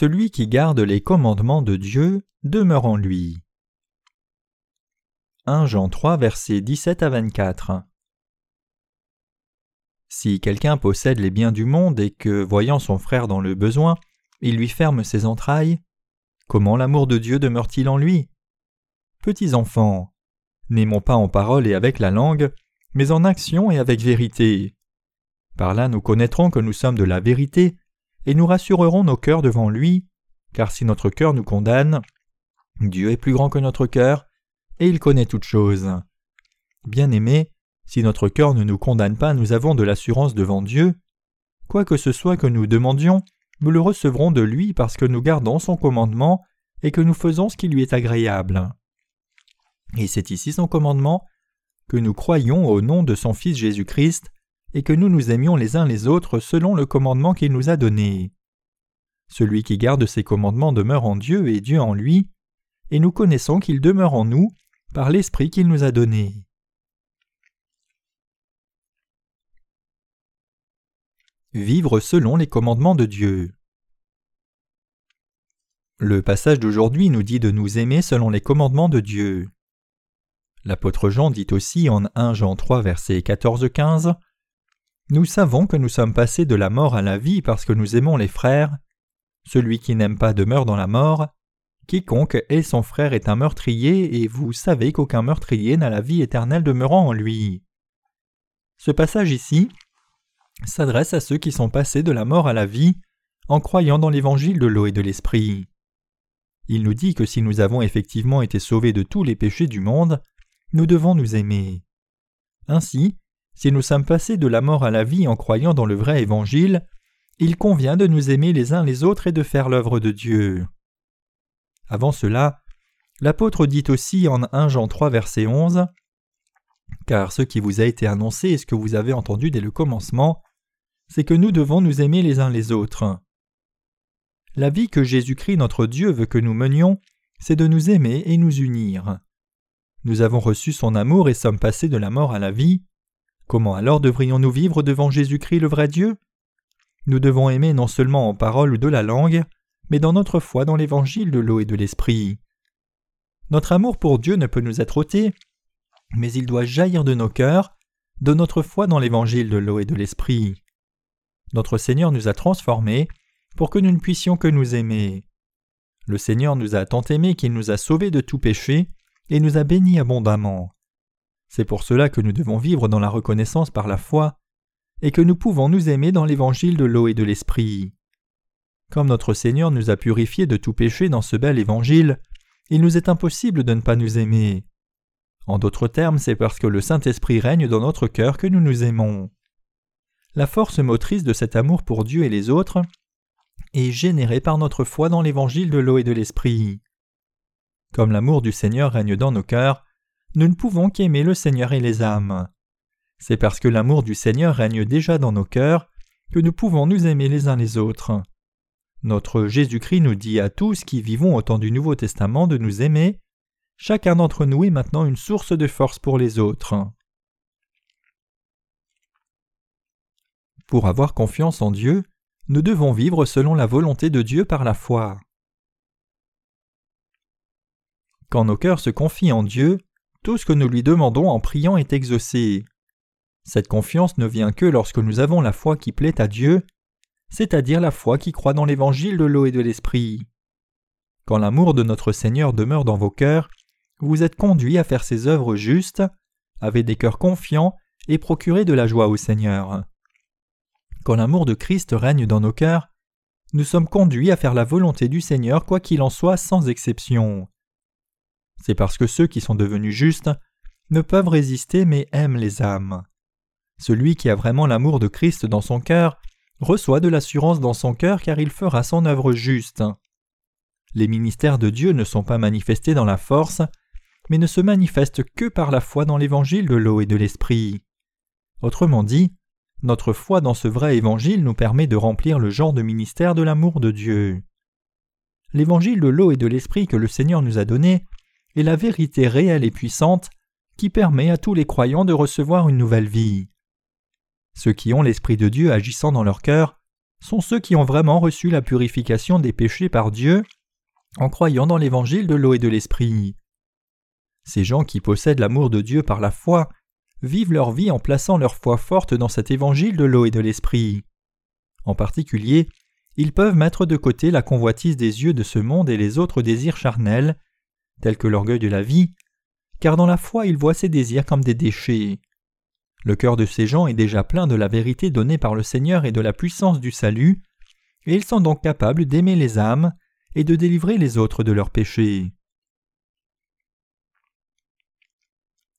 Celui qui garde les commandements de Dieu demeure en lui. 1 Jean 3 versets 17 à 24 Si quelqu'un possède les biens du monde et que, voyant son frère dans le besoin, il lui ferme ses entrailles, comment l'amour de Dieu demeure-t-il en lui? Petits enfants, n'aimons pas en parole et avec la langue, mais en action et avec vérité. Par là nous connaîtrons que nous sommes de la vérité, et nous rassurerons nos cœurs devant lui, car si notre cœur nous condamne, Dieu est plus grand que notre cœur, et il connaît toutes choses. Bien-aimés, si notre cœur ne nous condamne pas, nous avons de l'assurance devant Dieu. Quoi que ce soit que nous demandions, nous le recevrons de lui parce que nous gardons son commandement et que nous faisons ce qui lui est agréable. Et c'est ici son commandement, que nous croyions au nom de son Fils Jésus-Christ, et que nous nous aimions les uns les autres selon le commandement qu'il nous a donné. Celui qui garde ses commandements demeure en Dieu et Dieu en lui, et nous connaissons qu'il demeure en nous par l'Esprit qu'il nous a donné. Vivre selon les commandements de Dieu. Le passage d'aujourd'hui nous dit de nous aimer selon les commandements de Dieu. L'apôtre Jean dit aussi en 1 Jean 3 versets 14-15 nous savons que nous sommes passés de la mort à la vie parce que nous aimons les frères. Celui qui n'aime pas demeure dans la mort. Quiconque est son frère est un meurtrier, et vous savez qu'aucun meurtrier n'a la vie éternelle demeurant en lui. Ce passage ici s'adresse à ceux qui sont passés de la mort à la vie en croyant dans l'évangile de l'eau et de l'esprit. Il nous dit que si nous avons effectivement été sauvés de tous les péchés du monde, nous devons nous aimer. Ainsi, si nous sommes passés de la mort à la vie en croyant dans le vrai évangile, il convient de nous aimer les uns les autres et de faire l'œuvre de Dieu. Avant cela, l'apôtre dit aussi en 1 Jean 3 verset 11 Car ce qui vous a été annoncé et ce que vous avez entendu dès le commencement, c'est que nous devons nous aimer les uns les autres. La vie que Jésus-Christ notre Dieu veut que nous menions, c'est de nous aimer et nous unir. Nous avons reçu son amour et sommes passés de la mort à la vie. Comment alors devrions-nous vivre devant Jésus-Christ le vrai Dieu? Nous devons aimer non seulement en parole ou de la langue, mais dans notre foi dans l'évangile de l'eau et de l'esprit. Notre amour pour Dieu ne peut nous être ôté, mais il doit jaillir de nos cœurs, de notre foi dans l'évangile de l'eau et de l'esprit. Notre Seigneur nous a transformés pour que nous ne puissions que nous aimer. Le Seigneur nous a tant aimés qu'il nous a sauvés de tout péché et nous a bénis abondamment. C'est pour cela que nous devons vivre dans la reconnaissance par la foi, et que nous pouvons nous aimer dans l'évangile de l'eau et de l'esprit. Comme notre Seigneur nous a purifiés de tout péché dans ce bel évangile, il nous est impossible de ne pas nous aimer. En d'autres termes, c'est parce que le Saint-Esprit règne dans notre cœur que nous nous aimons. La force motrice de cet amour pour Dieu et les autres est générée par notre foi dans l'évangile de l'eau et de l'esprit. Comme l'amour du Seigneur règne dans nos cœurs, nous ne pouvons qu'aimer le Seigneur et les âmes. C'est parce que l'amour du Seigneur règne déjà dans nos cœurs que nous pouvons nous aimer les uns les autres. Notre Jésus-Christ nous dit à tous qui vivons au temps du Nouveau Testament de nous aimer. Chacun d'entre nous est maintenant une source de force pour les autres. Pour avoir confiance en Dieu, nous devons vivre selon la volonté de Dieu par la foi. Quand nos cœurs se confient en Dieu, tout ce que nous lui demandons en priant est exaucé. Cette confiance ne vient que lorsque nous avons la foi qui plaît à Dieu, c'est-à-dire la foi qui croit dans l'évangile de l'eau et de l'esprit. Quand l'amour de notre Seigneur demeure dans vos cœurs, vous êtes conduits à faire ses œuvres justes, avec des cœurs confiants et procurer de la joie au Seigneur. Quand l'amour de Christ règne dans nos cœurs, nous sommes conduits à faire la volonté du Seigneur quoi qu'il en soit sans exception. C'est parce que ceux qui sont devenus justes ne peuvent résister mais aiment les âmes. Celui qui a vraiment l'amour de Christ dans son cœur reçoit de l'assurance dans son cœur car il fera son œuvre juste. Les ministères de Dieu ne sont pas manifestés dans la force, mais ne se manifestent que par la foi dans l'évangile de l'eau et de l'esprit. Autrement dit, notre foi dans ce vrai évangile nous permet de remplir le genre de ministère de l'amour de Dieu. L'évangile de l'eau et de l'esprit que le Seigneur nous a donné est la vérité réelle et puissante qui permet à tous les croyants de recevoir une nouvelle vie. Ceux qui ont l'Esprit de Dieu agissant dans leur cœur sont ceux qui ont vraiment reçu la purification des péchés par Dieu en croyant dans l'évangile de l'eau et de l'esprit. Ces gens qui possèdent l'amour de Dieu par la foi vivent leur vie en plaçant leur foi forte dans cet évangile de l'eau et de l'esprit. En particulier, ils peuvent mettre de côté la convoitise des yeux de ce monde et les autres désirs charnels, tels que l'orgueil de la vie, car dans la foi ils voient ces désirs comme des déchets. Le cœur de ces gens est déjà plein de la vérité donnée par le Seigneur et de la puissance du salut, et ils sont donc capables d'aimer les âmes et de délivrer les autres de leurs péchés.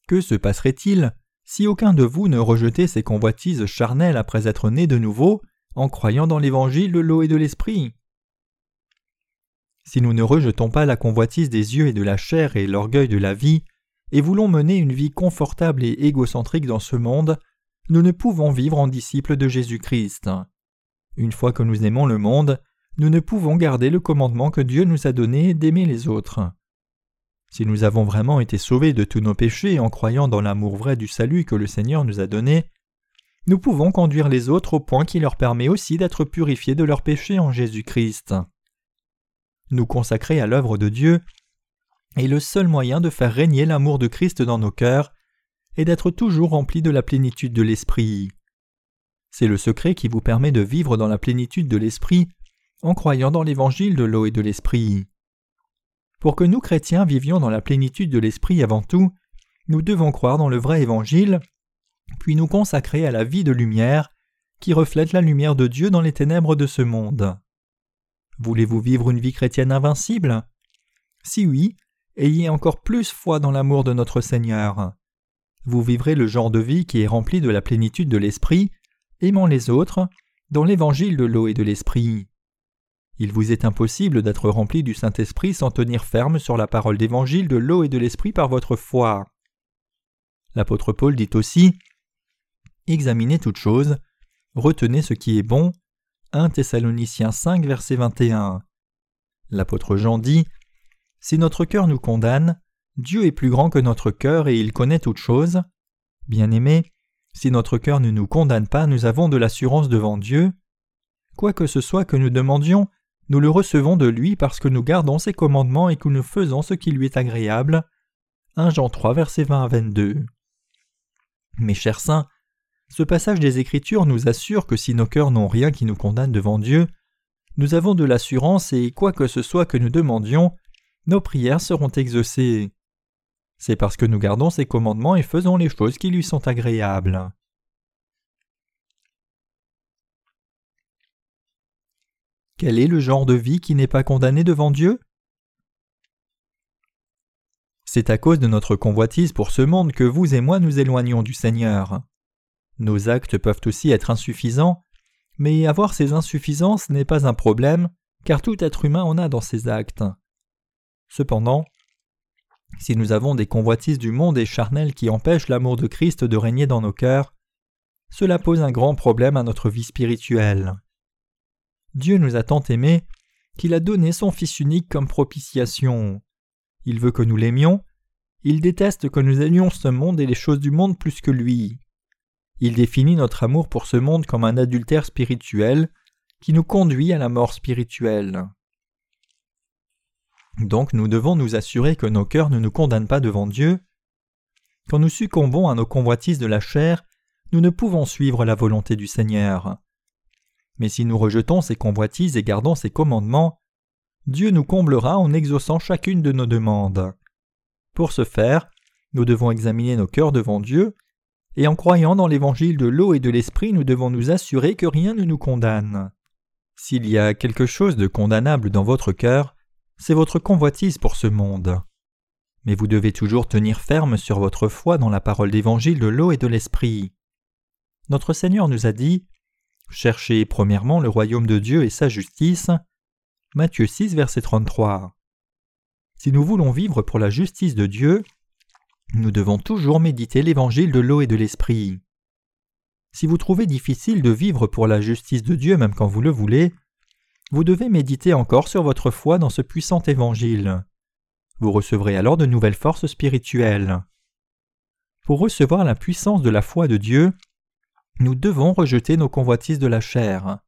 Que se passerait-il si aucun de vous ne rejetait ses convoitises charnelles après être né de nouveau en croyant dans l'évangile de l'eau et de l'esprit? Si nous ne rejetons pas la convoitise des yeux et de la chair et l'orgueil de la vie, et voulons mener une vie confortable et égocentrique dans ce monde, nous ne pouvons vivre en disciples de Jésus-Christ. Une fois que nous aimons le monde, nous ne pouvons garder le commandement que Dieu nous a donné d'aimer les autres. Si nous avons vraiment été sauvés de tous nos péchés en croyant dans l'amour vrai du salut que le Seigneur nous a donné, nous pouvons conduire les autres au point qui leur permet aussi d'être purifiés de leurs péchés en Jésus-Christ. Nous consacrer à l'œuvre de Dieu est le seul moyen de faire régner l'amour de Christ dans nos cœurs et d'être toujours remplis de la plénitude de l'Esprit. C'est le secret qui vous permet de vivre dans la plénitude de l'Esprit en croyant dans l'évangile de l'eau et de l'Esprit. Pour que nous chrétiens vivions dans la plénitude de l'Esprit avant tout, nous devons croire dans le vrai évangile, puis nous consacrer à la vie de lumière qui reflète la lumière de Dieu dans les ténèbres de ce monde. Voulez-vous vivre une vie chrétienne invincible? Si oui, ayez encore plus foi dans l'amour de notre Seigneur. Vous vivrez le genre de vie qui est rempli de la plénitude de l'Esprit, aimant les autres, dans l'évangile de l'eau et de l'Esprit. Il vous est impossible d'être rempli du Saint-Esprit sans tenir ferme sur la parole d'évangile de l'eau et de l'Esprit par votre foi. L'apôtre Paul dit aussi Examinez toutes choses, retenez ce qui est bon. 1 Thessaloniciens 5, verset 21. L'apôtre Jean dit Si notre cœur nous condamne, Dieu est plus grand que notre cœur et il connaît toutes choses. Bien-aimés, si notre cœur ne nous condamne pas, nous avons de l'assurance devant Dieu. Quoi que ce soit que nous demandions, nous le recevons de lui parce que nous gardons ses commandements et que nous faisons ce qui lui est agréable. 1 Jean 3, versets 20 à 22. Mes chers saints, ce passage des Écritures nous assure que si nos cœurs n'ont rien qui nous condamne devant Dieu, nous avons de l'assurance et quoi que ce soit que nous demandions, nos prières seront exaucées. C'est parce que nous gardons ses commandements et faisons les choses qui lui sont agréables. Quel est le genre de vie qui n'est pas condamné devant Dieu? C'est à cause de notre convoitise pour ce monde que vous et moi nous éloignons du Seigneur. Nos actes peuvent aussi être insuffisants, mais avoir ces insuffisances n'est pas un problème, car tout être humain en a dans ses actes. Cependant, si nous avons des convoitises du monde et charnelles qui empêchent l'amour de Christ de régner dans nos cœurs, cela pose un grand problème à notre vie spirituelle. Dieu nous a tant aimés qu'il a donné son Fils unique comme propitiation. Il veut que nous l'aimions, il déteste que nous aimions ce monde et les choses du monde plus que lui. Il définit notre amour pour ce monde comme un adultère spirituel qui nous conduit à la mort spirituelle. Donc nous devons nous assurer que nos cœurs ne nous condamnent pas devant Dieu. Quand nous succombons à nos convoitises de la chair, nous ne pouvons suivre la volonté du Seigneur. Mais si nous rejetons ces convoitises et gardons ses commandements, Dieu nous comblera en exaucant chacune de nos demandes. Pour ce faire, nous devons examiner nos cœurs devant Dieu, et en croyant dans l'évangile de l'eau et de l'esprit, nous devons nous assurer que rien ne nous condamne. S'il y a quelque chose de condamnable dans votre cœur, c'est votre convoitise pour ce monde. Mais vous devez toujours tenir ferme sur votre foi dans la parole d'évangile de l'eau et de l'esprit. Notre Seigneur nous a dit Cherchez premièrement le royaume de Dieu et sa justice. Matthieu 6, verset 33. Si nous voulons vivre pour la justice de Dieu, nous devons toujours méditer l'évangile de l'eau et de l'esprit. Si vous trouvez difficile de vivre pour la justice de Dieu même quand vous le voulez, vous devez méditer encore sur votre foi dans ce puissant évangile. Vous recevrez alors de nouvelles forces spirituelles. Pour recevoir la puissance de la foi de Dieu, nous devons rejeter nos convoitises de la chair.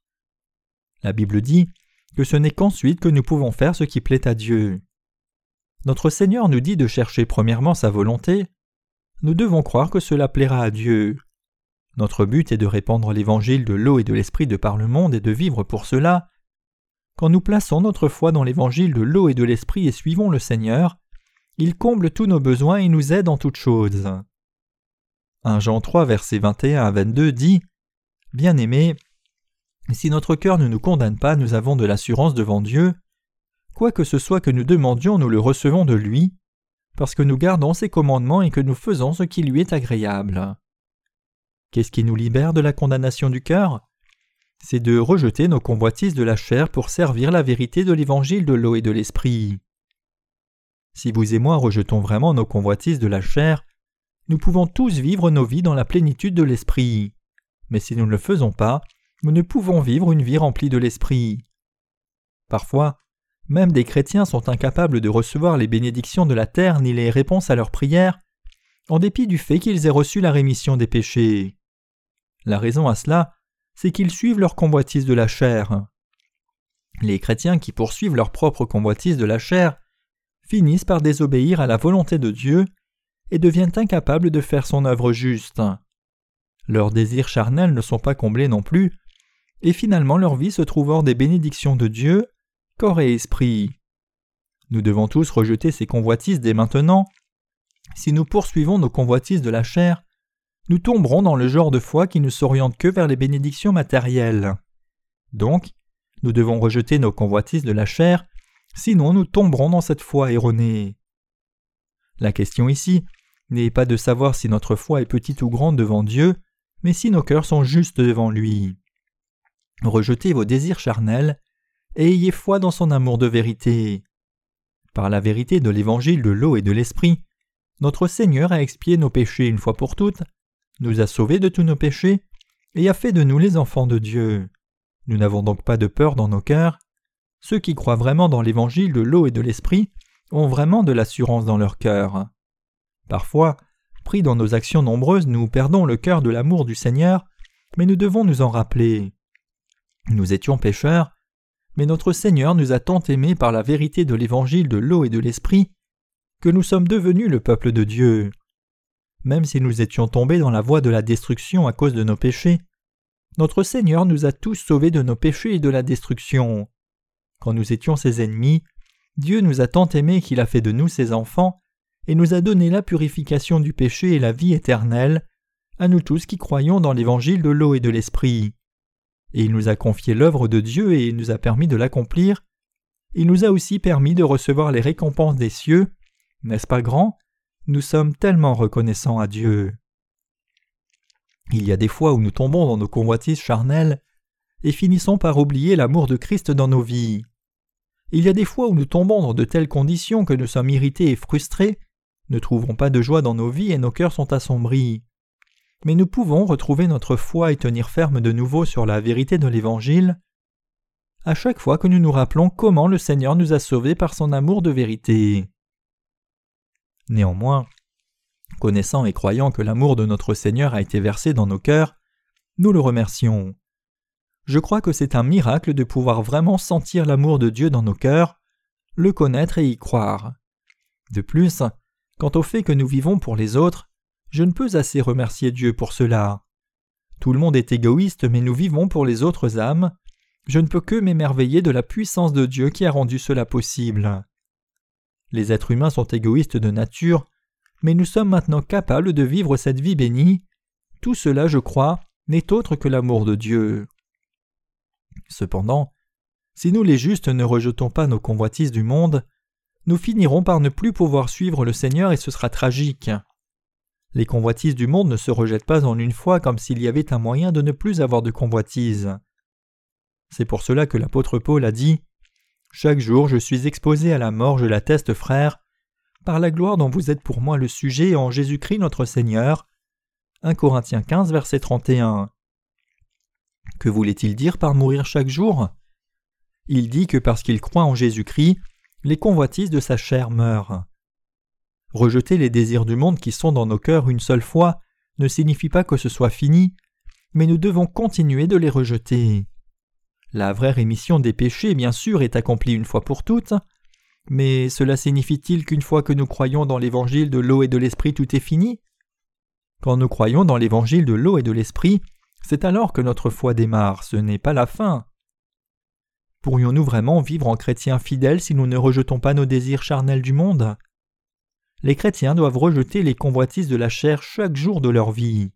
La Bible dit que ce n'est qu'ensuite que nous pouvons faire ce qui plaît à Dieu. Notre Seigneur nous dit de chercher premièrement sa volonté. Nous devons croire que cela plaira à Dieu. Notre but est de répandre l'évangile de l'eau et de l'esprit de par le monde et de vivre pour cela. Quand nous plaçons notre foi dans l'évangile de l'eau et de l'esprit et suivons le Seigneur, il comble tous nos besoins et nous aide en toutes choses. 1 Jean 3 versets 21 à 22 dit Bien-aimés, si notre cœur ne nous condamne pas, nous avons de l'assurance devant Dieu. Quoi que ce soit que nous demandions, nous le recevons de lui, parce que nous gardons ses commandements et que nous faisons ce qui lui est agréable. Qu'est-ce qui nous libère de la condamnation du cœur? C'est de rejeter nos convoitises de la chair pour servir la vérité de l'évangile de l'eau et de l'esprit. Si vous et moi rejetons vraiment nos convoitises de la chair, nous pouvons tous vivre nos vies dans la plénitude de l'esprit. Mais si nous ne le faisons pas, nous ne pouvons vivre une vie remplie de l'esprit. Parfois, même des chrétiens sont incapables de recevoir les bénédictions de la terre ni les réponses à leurs prières, en dépit du fait qu'ils aient reçu la rémission des péchés. La raison à cela, c'est qu'ils suivent leur convoitise de la chair. Les chrétiens qui poursuivent leur propre convoitise de la chair finissent par désobéir à la volonté de Dieu et deviennent incapables de faire son œuvre juste. Leurs désirs charnels ne sont pas comblés non plus, et finalement leur vie se trouve hors des bénédictions de Dieu, corps et esprit. Nous devons tous rejeter ces convoitises dès maintenant. Si nous poursuivons nos convoitises de la chair, nous tomberons dans le genre de foi qui ne s'oriente que vers les bénédictions matérielles. Donc, nous devons rejeter nos convoitises de la chair, sinon nous tomberons dans cette foi erronée. La question ici n'est pas de savoir si notre foi est petite ou grande devant Dieu, mais si nos cœurs sont justes devant lui. Rejetez vos désirs charnels et ayez foi dans son amour de vérité. Par la vérité de l'évangile de l'eau et de l'esprit, notre Seigneur a expié nos péchés une fois pour toutes nous a sauvés de tous nos péchés et a fait de nous les enfants de Dieu. Nous n'avons donc pas de peur dans nos cœurs. Ceux qui croient vraiment dans l'évangile de l'eau et de l'esprit ont vraiment de l'assurance dans leur cœur. Parfois, pris dans nos actions nombreuses, nous perdons le cœur de l'amour du Seigneur, mais nous devons nous en rappeler. Nous étions pécheurs, mais notre Seigneur nous a tant aimés par la vérité de l'évangile de l'eau et de l'esprit que nous sommes devenus le peuple de Dieu même si nous étions tombés dans la voie de la destruction à cause de nos péchés, notre Seigneur nous a tous sauvés de nos péchés et de la destruction. Quand nous étions ses ennemis, Dieu nous a tant aimés qu'il a fait de nous ses enfants, et nous a donné la purification du péché et la vie éternelle, à nous tous qui croyons dans l'évangile de l'eau et de l'esprit. Et il nous a confié l'œuvre de Dieu et il nous a permis de l'accomplir. Il nous a aussi permis de recevoir les récompenses des cieux. N'est-ce pas grand? Nous sommes tellement reconnaissants à Dieu. Il y a des fois où nous tombons dans nos convoitises charnelles et finissons par oublier l'amour de Christ dans nos vies. Il y a des fois où nous tombons dans de telles conditions que nous sommes irrités et frustrés, ne trouvons pas de joie dans nos vies et nos cœurs sont assombris. Mais nous pouvons retrouver notre foi et tenir ferme de nouveau sur la vérité de l'Évangile à chaque fois que nous nous rappelons comment le Seigneur nous a sauvés par son amour de vérité. Néanmoins, connaissant et croyant que l'amour de notre Seigneur a été versé dans nos cœurs, nous le remercions. Je crois que c'est un miracle de pouvoir vraiment sentir l'amour de Dieu dans nos cœurs, le connaître et y croire. De plus, quant au fait que nous vivons pour les autres, je ne peux assez remercier Dieu pour cela. Tout le monde est égoïste, mais nous vivons pour les autres âmes. Je ne peux que m'émerveiller de la puissance de Dieu qui a rendu cela possible. Les êtres humains sont égoïstes de nature, mais nous sommes maintenant capables de vivre cette vie bénie. Tout cela, je crois, n'est autre que l'amour de Dieu. Cependant, si nous les justes ne rejetons pas nos convoitises du monde, nous finirons par ne plus pouvoir suivre le Seigneur et ce sera tragique. Les convoitises du monde ne se rejettent pas en une fois comme s'il y avait un moyen de ne plus avoir de convoitises. C'est pour cela que l'apôtre Paul a dit chaque jour je suis exposé à la mort, je l'atteste, frère, par la gloire dont vous êtes pour moi le sujet en Jésus-Christ notre Seigneur. 1 Corinthiens 15, verset 31. Que voulait-il dire par mourir chaque jour? Il dit que parce qu'il croit en Jésus-Christ, les convoitises de sa chair meurent. Rejeter les désirs du monde qui sont dans nos cœurs une seule fois ne signifie pas que ce soit fini, mais nous devons continuer de les rejeter. La vraie rémission des péchés, bien sûr, est accomplie une fois pour toutes, mais cela signifie-t-il qu'une fois que nous croyons dans l'évangile de l'eau et de l'esprit, tout est fini? Quand nous croyons dans l'évangile de l'eau et de l'esprit, c'est alors que notre foi démarre, ce n'est pas la fin. Pourrions-nous vraiment vivre en chrétiens fidèles si nous ne rejetons pas nos désirs charnels du monde? Les chrétiens doivent rejeter les convoitises de la chair chaque jour de leur vie.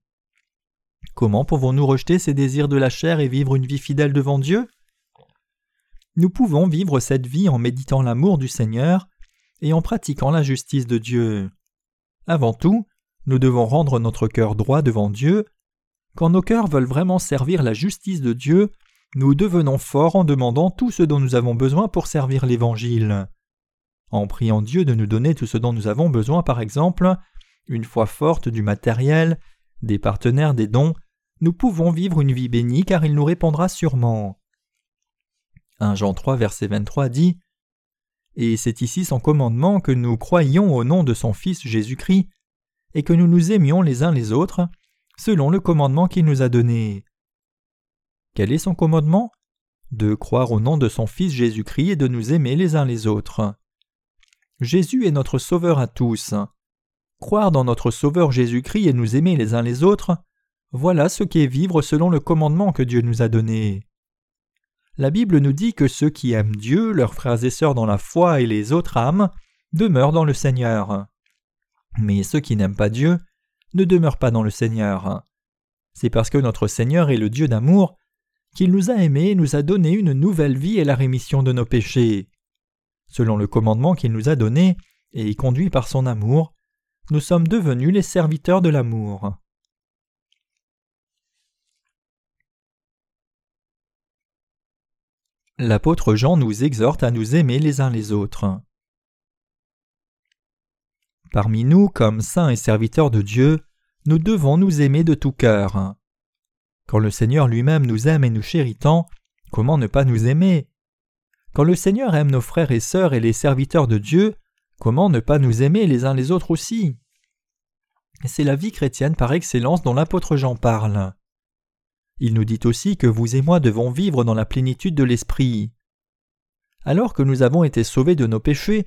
Comment pouvons-nous rejeter ces désirs de la chair et vivre une vie fidèle devant Dieu? Nous pouvons vivre cette vie en méditant l'amour du Seigneur et en pratiquant la justice de Dieu. Avant tout, nous devons rendre notre cœur droit devant Dieu. Quand nos cœurs veulent vraiment servir la justice de Dieu, nous devenons forts en demandant tout ce dont nous avons besoin pour servir l'Évangile. En priant Dieu de nous donner tout ce dont nous avons besoin, par exemple, une foi forte du matériel, des partenaires des dons, nous pouvons vivre une vie bénie car il nous répondra sûrement. 1 Jean 3 verset 23 dit Et c'est ici son commandement que nous croyions au nom de son Fils Jésus-Christ, et que nous nous aimions les uns les autres, selon le commandement qu'il nous a donné. Quel est son commandement? De croire au nom de son Fils Jésus-Christ et de nous aimer les uns les autres. Jésus est notre Sauveur à tous. Croire dans notre Sauveur Jésus-Christ et nous aimer les uns les autres, voilà ce qu'est vivre selon le commandement que Dieu nous a donné. La Bible nous dit que ceux qui aiment Dieu, leurs frères et sœurs dans la foi et les autres âmes, demeurent dans le Seigneur. Mais ceux qui n'aiment pas Dieu ne demeurent pas dans le Seigneur. C'est parce que notre Seigneur est le Dieu d'amour qu'il nous a aimés et nous a donné une nouvelle vie et la rémission de nos péchés. Selon le commandement qu'il nous a donné et conduit par son amour, nous sommes devenus les serviteurs de l'amour. L'apôtre Jean nous exhorte à nous aimer les uns les autres. Parmi nous, comme saints et serviteurs de Dieu, nous devons nous aimer de tout cœur. Quand le Seigneur lui-même nous aime et nous chérit tant, comment ne pas nous aimer? Quand le Seigneur aime nos frères et sœurs et les serviteurs de Dieu, Comment ne pas nous aimer les uns les autres aussi? C'est la vie chrétienne par excellence dont l'apôtre Jean parle. Il nous dit aussi que vous et moi devons vivre dans la plénitude de l'Esprit. Alors que nous avons été sauvés de nos péchés,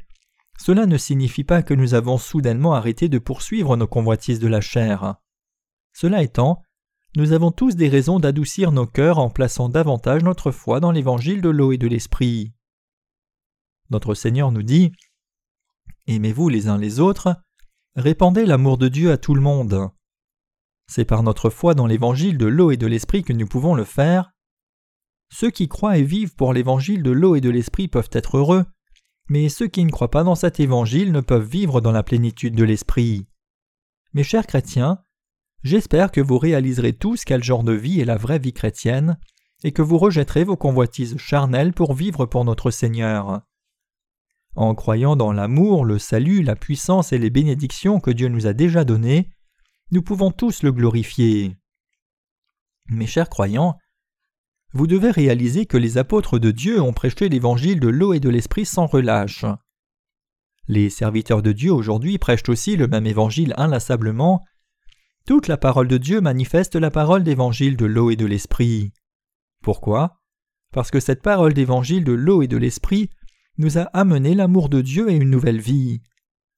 cela ne signifie pas que nous avons soudainement arrêté de poursuivre nos convoitises de la chair. Cela étant, nous avons tous des raisons d'adoucir nos cœurs en plaçant davantage notre foi dans l'évangile de l'eau et de l'esprit. Notre Seigneur nous dit Aimez-vous les uns les autres, répandez l'amour de Dieu à tout le monde. C'est par notre foi dans l'évangile de l'eau et de l'esprit que nous pouvons le faire. Ceux qui croient et vivent pour l'évangile de l'eau et de l'esprit peuvent être heureux, mais ceux qui ne croient pas dans cet évangile ne peuvent vivre dans la plénitude de l'esprit. Mes chers chrétiens, j'espère que vous réaliserez tous quel genre de vie est la vraie vie chrétienne, et que vous rejetterez vos convoitises charnelles pour vivre pour notre Seigneur. En croyant dans l'amour, le salut, la puissance et les bénédictions que Dieu nous a déjà données, nous pouvons tous le glorifier. Mes chers croyants, vous devez réaliser que les apôtres de Dieu ont prêché l'évangile de l'eau et de l'esprit sans relâche. Les serviteurs de Dieu aujourd'hui prêchent aussi le même évangile inlassablement. Toute la parole de Dieu manifeste la parole d'évangile de l'eau et de l'esprit. Pourquoi? Parce que cette parole d'évangile de l'eau et de l'esprit nous a amené l'amour de Dieu et une nouvelle vie.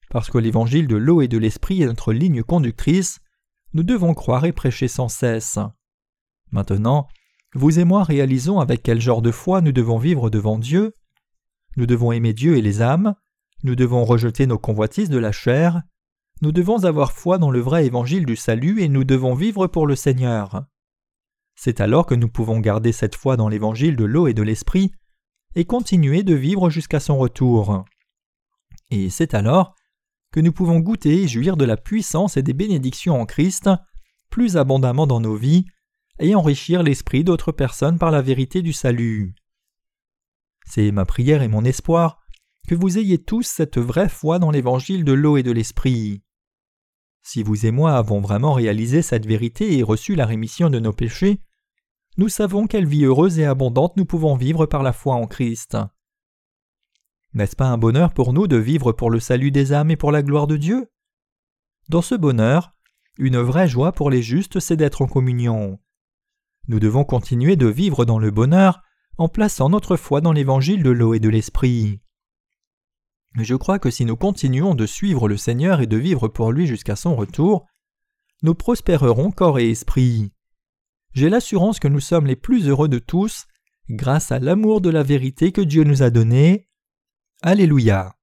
Parce que l'évangile de l'eau et de l'esprit est notre ligne conductrice, nous devons croire et prêcher sans cesse. Maintenant, vous et moi réalisons avec quel genre de foi nous devons vivre devant Dieu. Nous devons aimer Dieu et les âmes, nous devons rejeter nos convoitises de la chair, nous devons avoir foi dans le vrai évangile du salut et nous devons vivre pour le Seigneur. C'est alors que nous pouvons garder cette foi dans l'évangile de l'eau et de l'esprit et continuer de vivre jusqu'à son retour. Et c'est alors que nous pouvons goûter et jouir de la puissance et des bénédictions en Christ plus abondamment dans nos vies et enrichir l'esprit d'autres personnes par la vérité du salut. C'est ma prière et mon espoir que vous ayez tous cette vraie foi dans l'évangile de l'eau et de l'esprit. Si vous et moi avons vraiment réalisé cette vérité et reçu la rémission de nos péchés, nous savons quelle vie heureuse et abondante nous pouvons vivre par la foi en Christ. N'est-ce pas un bonheur pour nous de vivre pour le salut des âmes et pour la gloire de Dieu? Dans ce bonheur, une vraie joie pour les justes, c'est d'être en communion. Nous devons continuer de vivre dans le bonheur en plaçant notre foi dans l'évangile de l'eau et de l'esprit. Je crois que si nous continuons de suivre le Seigneur et de vivre pour lui jusqu'à son retour, nous prospérerons corps et esprit. J'ai l'assurance que nous sommes les plus heureux de tous grâce à l'amour de la vérité que Dieu nous a donné. Alléluia.